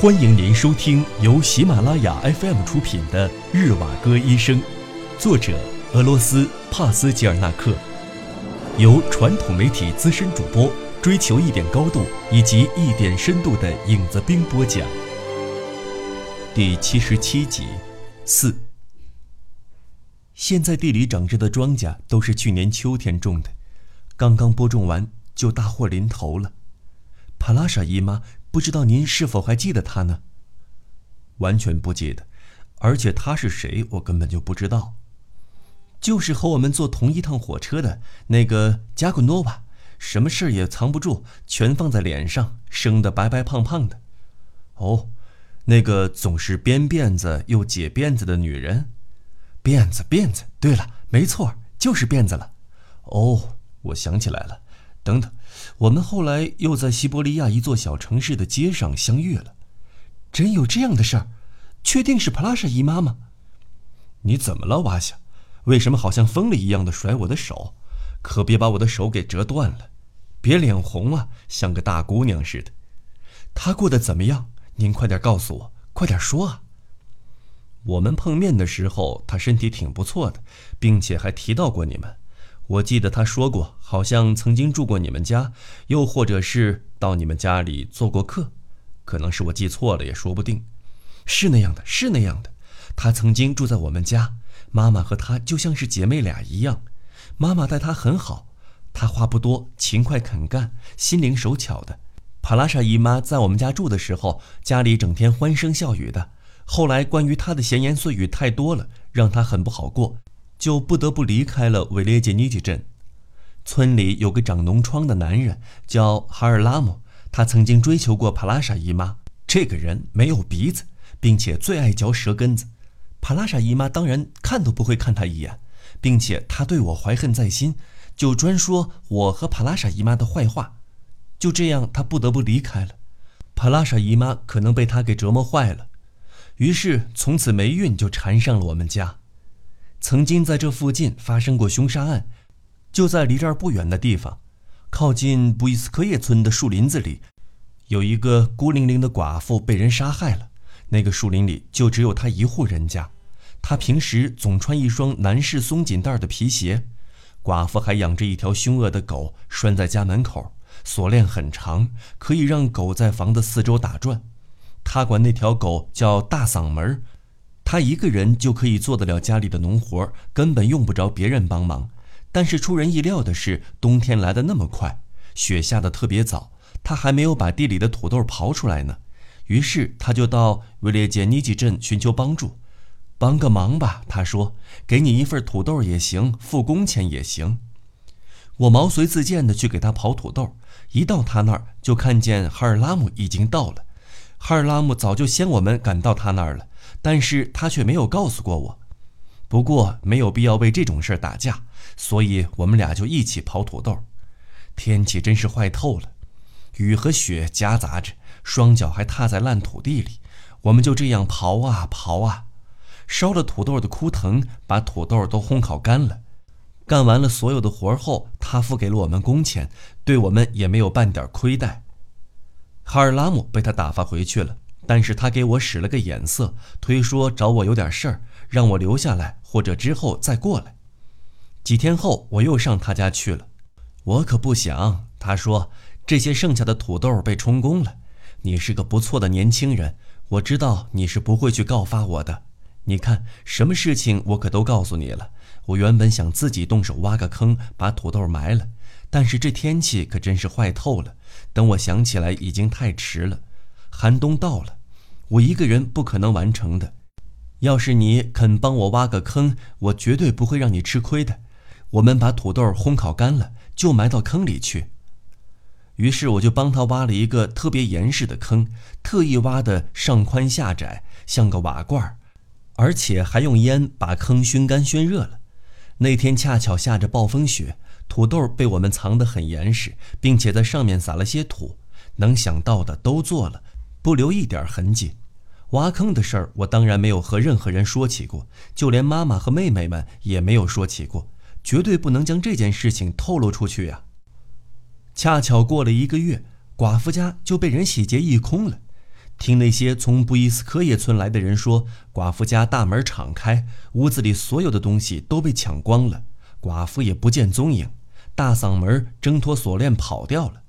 欢迎您收听由喜马拉雅 FM 出品的《日瓦戈医生》，作者俄罗斯帕斯吉尔纳克，由传统媒体资深主播追求一点高度以及一点深度的影子兵播讲。第七十七集，四。现在地里长着的庄稼都是去年秋天种的，刚刚播种完就大祸临头了。帕拉莎姨妈。不知道您是否还记得他呢？完全不记得，而且他是谁，我根本就不知道。就是和我们坐同一趟火车的那个加古诺瓦，什么事也藏不住，全放在脸上，生得白白胖胖的。哦，那个总是编辫子又解辫子的女人，辫子辫子。对了，没错，就是辫子了。哦，我想起来了。等等，我们后来又在西伯利亚一座小城市的街上相遇了，真有这样的事儿？确定是普拉莎姨妈吗？你怎么了，瓦夏？为什么好像疯了一样的甩我的手？可别把我的手给折断了！别脸红啊，像个大姑娘似的。她过得怎么样？您快点告诉我，快点说啊！我们碰面的时候，她身体挺不错的，并且还提到过你们。我记得他说过，好像曾经住过你们家，又或者是到你们家里做过客，可能是我记错了，也说不定。是那样的，是那样的。他曾经住在我们家，妈妈和他就像是姐妹俩一样。妈妈待他很好，他话不多，勤快肯干，心灵手巧的。帕拉莎姨妈在我们家住的时候，家里整天欢声笑语的。后来关于他的闲言碎语太多了，让他很不好过。就不得不离开了维列杰尼基镇。村里有个长脓疮的男人，叫哈尔拉姆。他曾经追求过帕拉莎姨妈。这个人没有鼻子，并且最爱嚼舌根子。帕拉莎姨妈当然看都不会看他一眼，并且他对我怀恨在心，就专说我和帕拉莎姨妈的坏话。就这样，他不得不离开了。帕拉莎姨妈可能被他给折磨坏了，于是从此霉运就缠上了我们家。曾经在这附近发生过凶杀案，就在离这儿不远的地方，靠近布伊斯科叶村的树林子里，有一个孤零零的寡妇被人杀害了。那个树林里就只有她一户人家，她平时总穿一双男士松紧带的皮鞋。寡妇还养着一条凶恶的狗，拴在家门口，锁链很长，可以让狗在房子四周打转。她管那条狗叫大嗓门儿。他一个人就可以做得了家里的农活，根本用不着别人帮忙。但是出人意料的是，冬天来得那么快，雪下得特别早，他还没有把地里的土豆刨出来呢。于是他就到维列杰尼基镇寻求帮助，帮个忙吧。他说：“给你一份土豆也行，付工钱也行。”我毛遂自荐的去给他刨土豆，一到他那儿就看见哈尔拉姆已经到了。哈尔拉姆早就先我们赶到他那儿了。但是他却没有告诉过我，不过没有必要为这种事儿打架，所以我们俩就一起刨土豆。天气真是坏透了，雨和雪夹杂着，双脚还踏在烂土地里。我们就这样刨啊刨啊，烧了土豆的枯藤把土豆都烘烤干了。干完了所有的活后，他付给了我们工钱，对我们也没有半点亏待。哈尔拉姆被他打发回去了。但是他给我使了个眼色，推说找我有点事儿，让我留下来，或者之后再过来。几天后，我又上他家去了。我可不想，他说这些剩下的土豆被充公了。你是个不错的年轻人，我知道你是不会去告发我的。你看，什么事情我可都告诉你了。我原本想自己动手挖个坑，把土豆埋了，但是这天气可真是坏透了。等我想起来，已经太迟了，寒冬到了。我一个人不可能完成的，要是你肯帮我挖个坑，我绝对不会让你吃亏的。我们把土豆烘烤干了，就埋到坑里去。于是我就帮他挖了一个特别严实的坑，特意挖的上宽下窄，像个瓦罐而且还用烟把坑熏干熏热了。那天恰巧下着暴风雪，土豆被我们藏得很严实，并且在上面撒了些土，能想到的都做了，不留一点痕迹。挖坑的事儿，我当然没有和任何人说起过，就连妈妈和妹妹们也没有说起过，绝对不能将这件事情透露出去呀。恰巧过了一个月，寡妇家就被人洗劫一空了，听那些从布伊斯科耶村来的人说，寡妇家大门敞开，屋子里所有的东西都被抢光了，寡妇也不见踪影，大嗓门挣脱锁链跑掉了。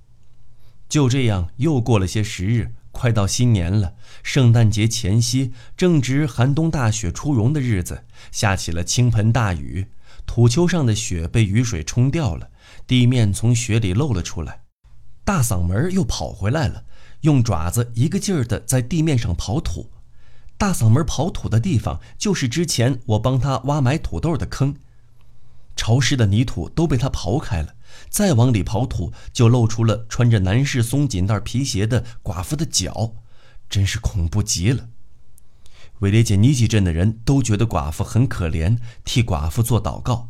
就这样，又过了些时日，快到新年了，圣诞节前夕，正值寒冬大雪初融的日子，下起了倾盆大雨，土丘上的雪被雨水冲掉了，地面从雪里露了出来，大嗓门又跑回来了。用爪子一个劲儿地在地面上刨土，大嗓门刨土的地方就是之前我帮他挖埋土豆的坑，潮湿的泥土都被他刨开了，再往里刨土就露出了穿着男士松紧带皮鞋的寡妇的脚，真是恐怖极了。维列杰尼基镇的人都觉得寡妇很可怜，替寡妇做祷告，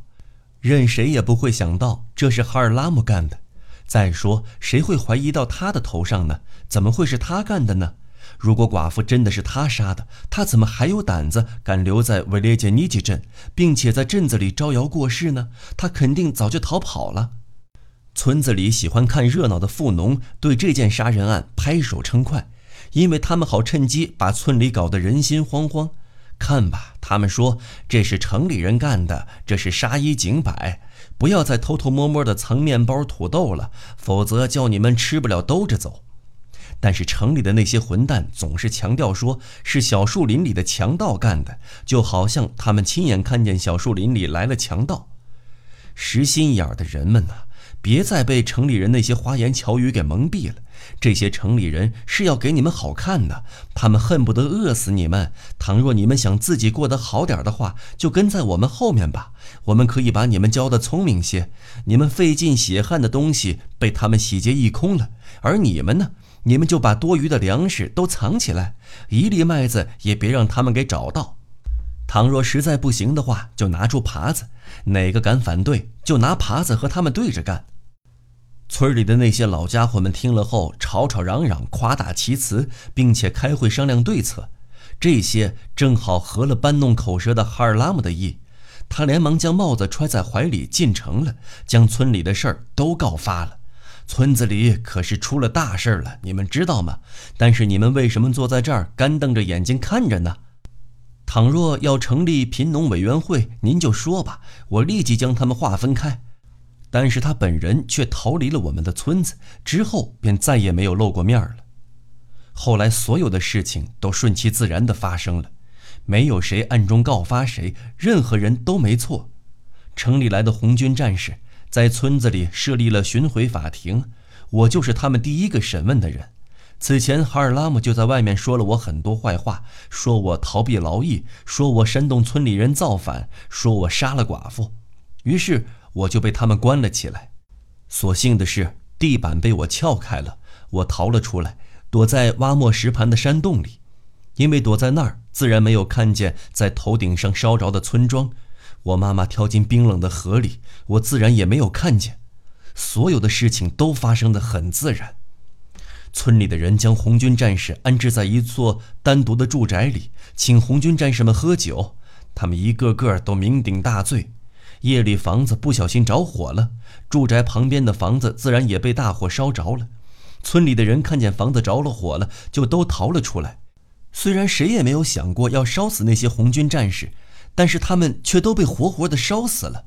任谁也不会想到这是哈尔拉姆干的。再说，谁会怀疑到他的头上呢？怎么会是他干的呢？如果寡妇真的是他杀的，他怎么还有胆子敢留在维列杰尼基镇，并且在镇子里招摇过市呢？他肯定早就逃跑了。村子里喜欢看热闹的富农对这件杀人案拍手称快，因为他们好趁机把村里搞得人心惶惶。看吧，他们说这是城里人干的，这是杀一儆百。不要再偷偷摸摸的藏面包、土豆了，否则叫你们吃不了兜着走。但是城里的那些混蛋总是强调说是小树林里的强盗干的，就好像他们亲眼看见小树林里来了强盗。实心眼儿的人们呐！别再被城里人那些花言巧语给蒙蔽了。这些城里人是要给你们好看的，他们恨不得饿死你们。倘若你们想自己过得好点的话，就跟在我们后面吧。我们可以把你们教得聪明些。你们费尽血汗的东西被他们洗劫一空了，而你们呢？你们就把多余的粮食都藏起来，一粒麦子也别让他们给找到。倘若实在不行的话，就拿出耙子。哪个敢反对，就拿耙子和他们对着干。村里的那些老家伙们听了后，吵吵嚷嚷，夸大其词，并且开会商量对策。这些正好合了搬弄口舌的哈尔拉姆的意，他连忙将帽子揣在怀里进城了，将村里的事儿都告发了。村子里可是出了大事了，你们知道吗？但是你们为什么坐在这儿干瞪着眼睛看着呢？倘若要成立贫农委员会，您就说吧，我立即将他们划分开。但是他本人却逃离了我们的村子，之后便再也没有露过面了。后来所有的事情都顺其自然地发生了，没有谁暗中告发谁，任何人都没错。城里来的红军战士在村子里设立了巡回法庭，我就是他们第一个审问的人。此前，哈尔拉姆就在外面说了我很多坏话，说我逃避劳役，说我煽动村里人造反，说我杀了寡妇。于是我就被他们关了起来。所幸的是，地板被我撬开了，我逃了出来，躲在挖磨石盘的山洞里。因为躲在那儿，自然没有看见在头顶上烧着的村庄。我妈妈跳进冰冷的河里，我自然也没有看见。所有的事情都发生的很自然。村里的人将红军战士安置在一座单独的住宅里，请红军战士们喝酒。他们一个个都酩酊大醉。夜里房子不小心着火了，住宅旁边的房子自然也被大火烧着了。村里的人看见房子着了火了，就都逃了出来。虽然谁也没有想过要烧死那些红军战士，但是他们却都被活活的烧死了。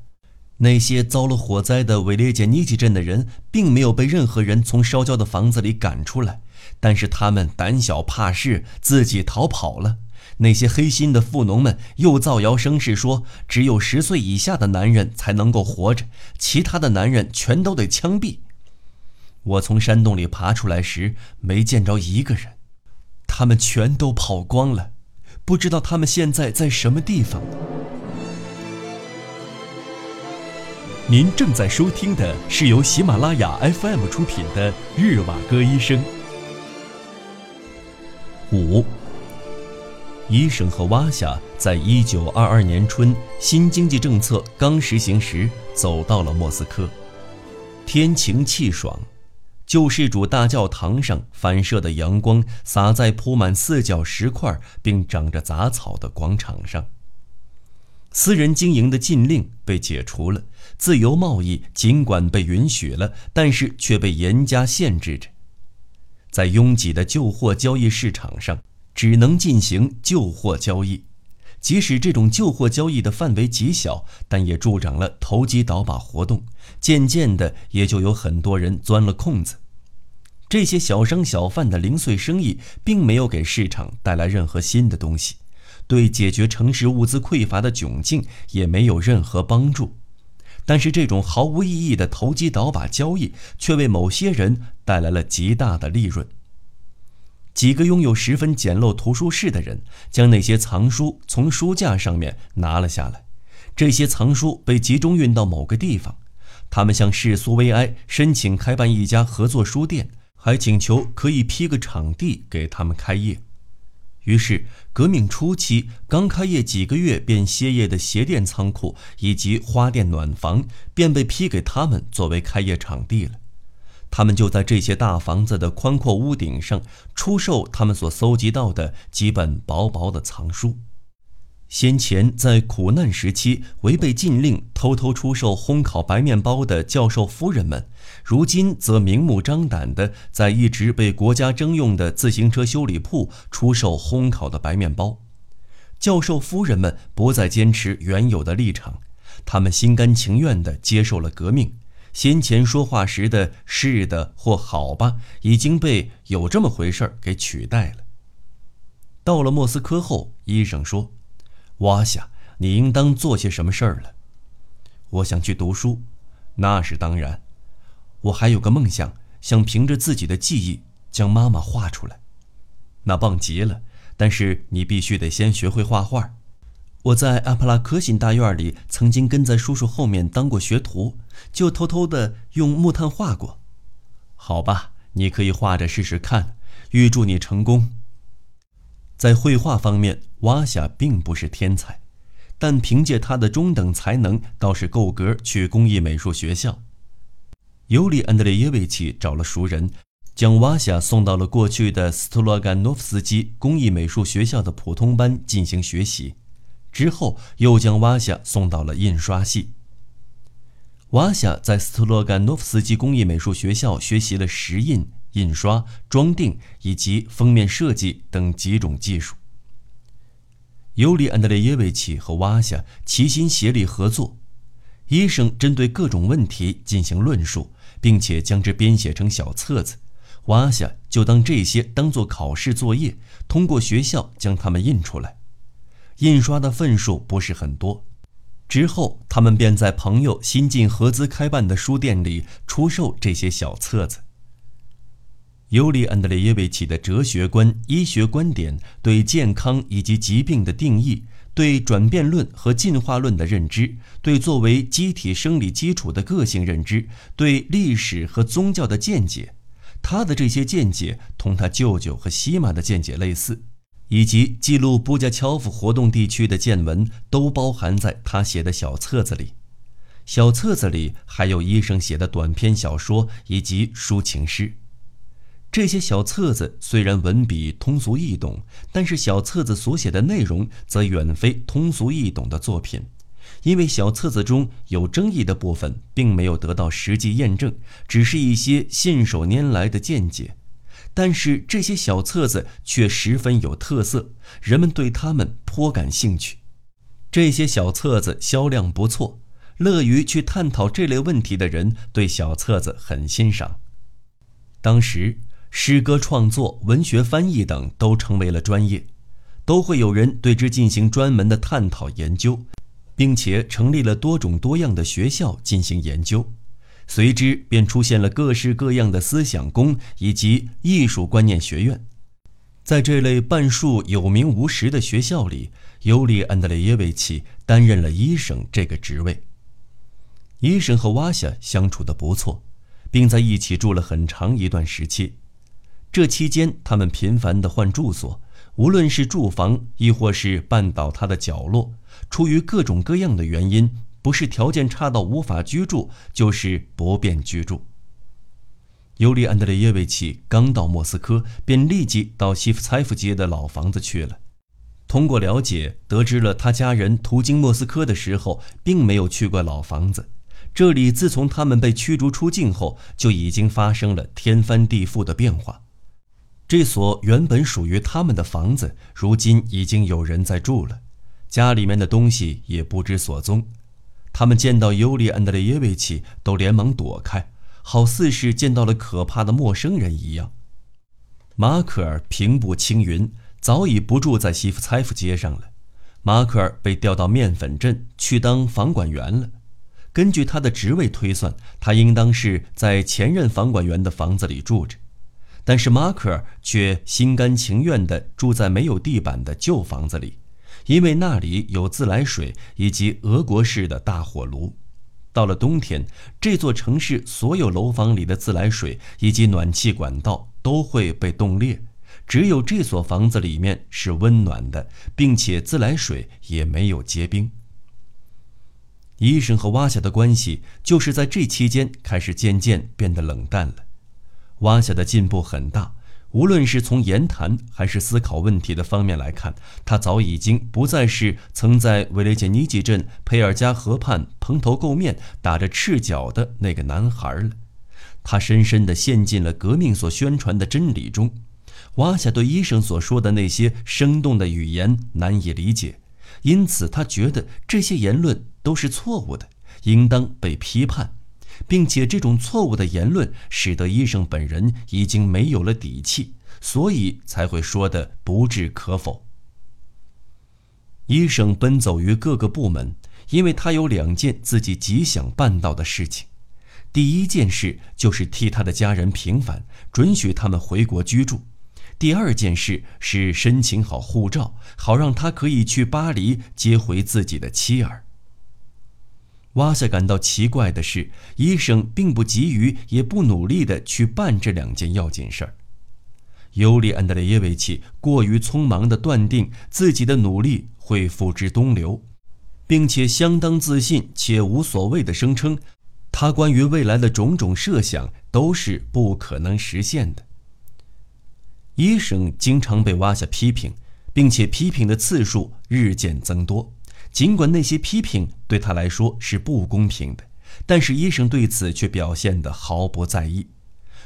那些遭了火灾的维列杰尼基镇的人，并没有被任何人从烧焦的房子里赶出来，但是他们胆小怕事，自己逃跑了。那些黑心的富农们又造谣生事，说只有十岁以下的男人才能够活着，其他的男人全都得枪毙。我从山洞里爬出来时，没见着一个人，他们全都跑光了，不知道他们现在在什么地方。您正在收听的是由喜马拉雅 FM 出品的《日瓦戈医生》。五，医生和瓦夏在一九二二年春新经济政策刚实行时，走到了莫斯科。天晴气爽，救世主大教堂上反射的阳光洒在铺满四角石块并长着杂草的广场上。私人经营的禁令被解除了，自由贸易尽管被允许了，但是却被严加限制着。在拥挤的旧货交易市场上，只能进行旧货交易。即使这种旧货交易的范围极小，但也助长了投机倒把活动。渐渐的，也就有很多人钻了空子。这些小商小贩的零碎生意，并没有给市场带来任何新的东西，对解决城市物资匮乏的窘境也没有任何帮助。但是，这种毫无意义的投机倒把交易，却为某些人带来了极大的利润。几个拥有十分简陋图书室的人，将那些藏书从书架上面拿了下来。这些藏书被集中运到某个地方。他们向市苏维埃申请开办一家合作书店，还请求可以批个场地给他们开业。于是，革命初期刚开业几个月便歇业的鞋店仓库以及花店暖房，便被批给他们作为开业场地了。他们就在这些大房子的宽阔屋顶上出售他们所搜集到的几本薄薄的藏书。先前在苦难时期违背禁令偷偷出售烘烤白面包的教授夫人们，如今则明目张胆地在一直被国家征用的自行车修理铺出售烘烤的白面包。教授夫人们不再坚持原有的立场，他们心甘情愿地接受了革命。先前说话时的“是的”或“好吧”已经被“有这么回事儿”给取代了。到了莫斯科后，医生说：“瓦夏，你应当做些什么事儿了。”我想去读书，那是当然。我还有个梦想，想凭着自己的记忆将妈妈画出来，那棒极了。但是你必须得先学会画画。我在阿普拉科辛大院里曾经跟在叔叔后面当过学徒，就偷偷的用木炭画过。好吧，你可以画着试试看。预祝你成功。在绘画方面，瓦夏并不是天才，但凭借他的中等才能，倒是够格去工艺美术学校。尤里安德烈耶维奇找了熟人，将瓦夏送到了过去的斯托罗甘诺夫斯基工艺美术学校的普通班进行学习。之后又将瓦夏送到了印刷系。瓦夏在斯特洛甘诺夫斯基工艺美术学校学习了石印、印刷、装订以及封面设计等几种技术。尤里安德烈耶维奇和瓦夏齐心协力合作，医生针对各种问题进行论述，并且将之编写成小册子。瓦夏就当这些当做考试作业，通过学校将它们印出来。印刷的份数不是很多，之后他们便在朋友新近合资开办的书店里出售这些小册子。尤里安德烈耶维奇的哲学观、医学观点、对健康以及疾病的定义、对转变论和进化论的认知、对作为机体生理基础的个性认知、对历史和宗教的见解，他的这些见解同他舅舅和西玛的见解类似。以及记录布加乔夫活动地区的见闻，都包含在他写的小册子里。小册子里还有医生写的短篇小说以及抒情诗。这些小册子虽然文笔通俗易懂，但是小册子所写的内容则远非通俗易懂的作品，因为小册子中有争议的部分并没有得到实际验证，只是一些信手拈来的见解。但是这些小册子却十分有特色，人们对他们颇感兴趣。这些小册子销量不错，乐于去探讨这类问题的人对小册子很欣赏。当时，诗歌创作、文学翻译等都成为了专业，都会有人对之进行专门的探讨研究，并且成立了多种多样的学校进行研究。随之便出现了各式各样的思想宫以及艺术观念学院，在这类半数有名无实的学校里，尤里安德烈耶维奇担任了医生这个职位。医生和瓦夏相处的不错，并在一起住了很长一段时期。这期间，他们频繁地换住所，无论是住房亦或是半倒塌的角落，出于各种各样的原因。不是条件差到无法居住，就是不便居住。尤里安德烈耶维奇刚到莫斯科，便立即到西夫采夫街的老房子去了。通过了解，得知了他家人途经莫斯科的时候，并没有去过老房子。这里自从他们被驱逐出境后，就已经发生了天翻地覆的变化。这所原本属于他们的房子，如今已经有人在住了，家里面的东西也不知所踪。他们见到尤里安德烈耶维奇，都连忙躲开，好似是见到了可怕的陌生人一样。马可尔平步青云，早已不住在西夫采夫街上了。马可尔被调到面粉镇去当房管员了。根据他的职位推算，他应当是在前任房管员的房子里住着，但是马可尔却心甘情愿地住在没有地板的旧房子里，因为那里有自来水以及俄国式的大火炉。到了冬天，这座城市所有楼房里的自来水以及暖气管道都会被冻裂，只有这所房子里面是温暖的，并且自来水也没有结冰。医生和瓦夏的关系就是在这期间开始渐渐变得冷淡了。瓦夏的进步很大，无论是从言谈还是思考问题的方面来看，他早已经不再是曾在维雷杰尼基镇佩尔加河畔蓬头垢面打着赤脚的那个男孩了。他深深地陷进了革命所宣传的真理中。瓦夏对医生所说的那些生动的语言难以理解，因此他觉得这些言论。都是错误的，应当被批判，并且这种错误的言论使得医生本人已经没有了底气，所以才会说的不置可否。医生奔走于各个部门，因为他有两件自己极想办到的事情。第一件事就是替他的家人平反，准许他们回国居住；第二件事是申请好护照，好让他可以去巴黎接回自己的妻儿。瓦夏感到奇怪的是，医生并不急于，也不努力地去办这两件要紧事儿。尤里安德烈耶维奇过于匆忙地断定自己的努力会付之东流，并且相当自信且无所谓地声称，他关于未来的种种设想都是不可能实现的。医生经常被挖下批评，并且批评的次数日渐增多。尽管那些批评对他来说是不公平的，但是医生对此却表现得毫不在意。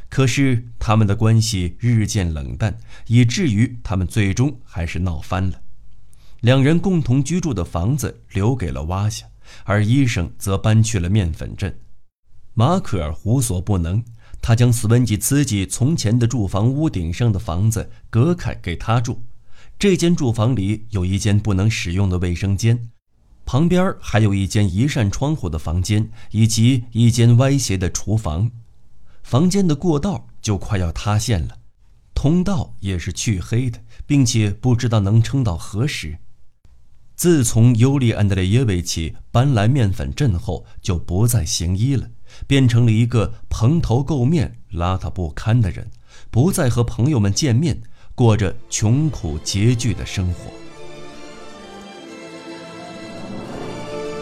可是他们的关系日渐冷淡，以至于他们最终还是闹翻了。两人共同居住的房子留给了瓦夏，而医生则搬去了面粉镇。马可尔无所不能，他将斯文吉茨基从前的住房屋顶上的房子隔开给他住。这间住房里有一间不能使用的卫生间。旁边还有一间一扇窗户的房间，以及一间歪斜的厨房。房间的过道就快要塌陷了，通道也是黢黑的，并且不知道能撑到何时。自从尤里安德烈耶维奇搬来面粉镇后，就不再行医了，变成了一个蓬头垢面、邋遢不堪的人，不再和朋友们见面，过着穷苦拮据的生活。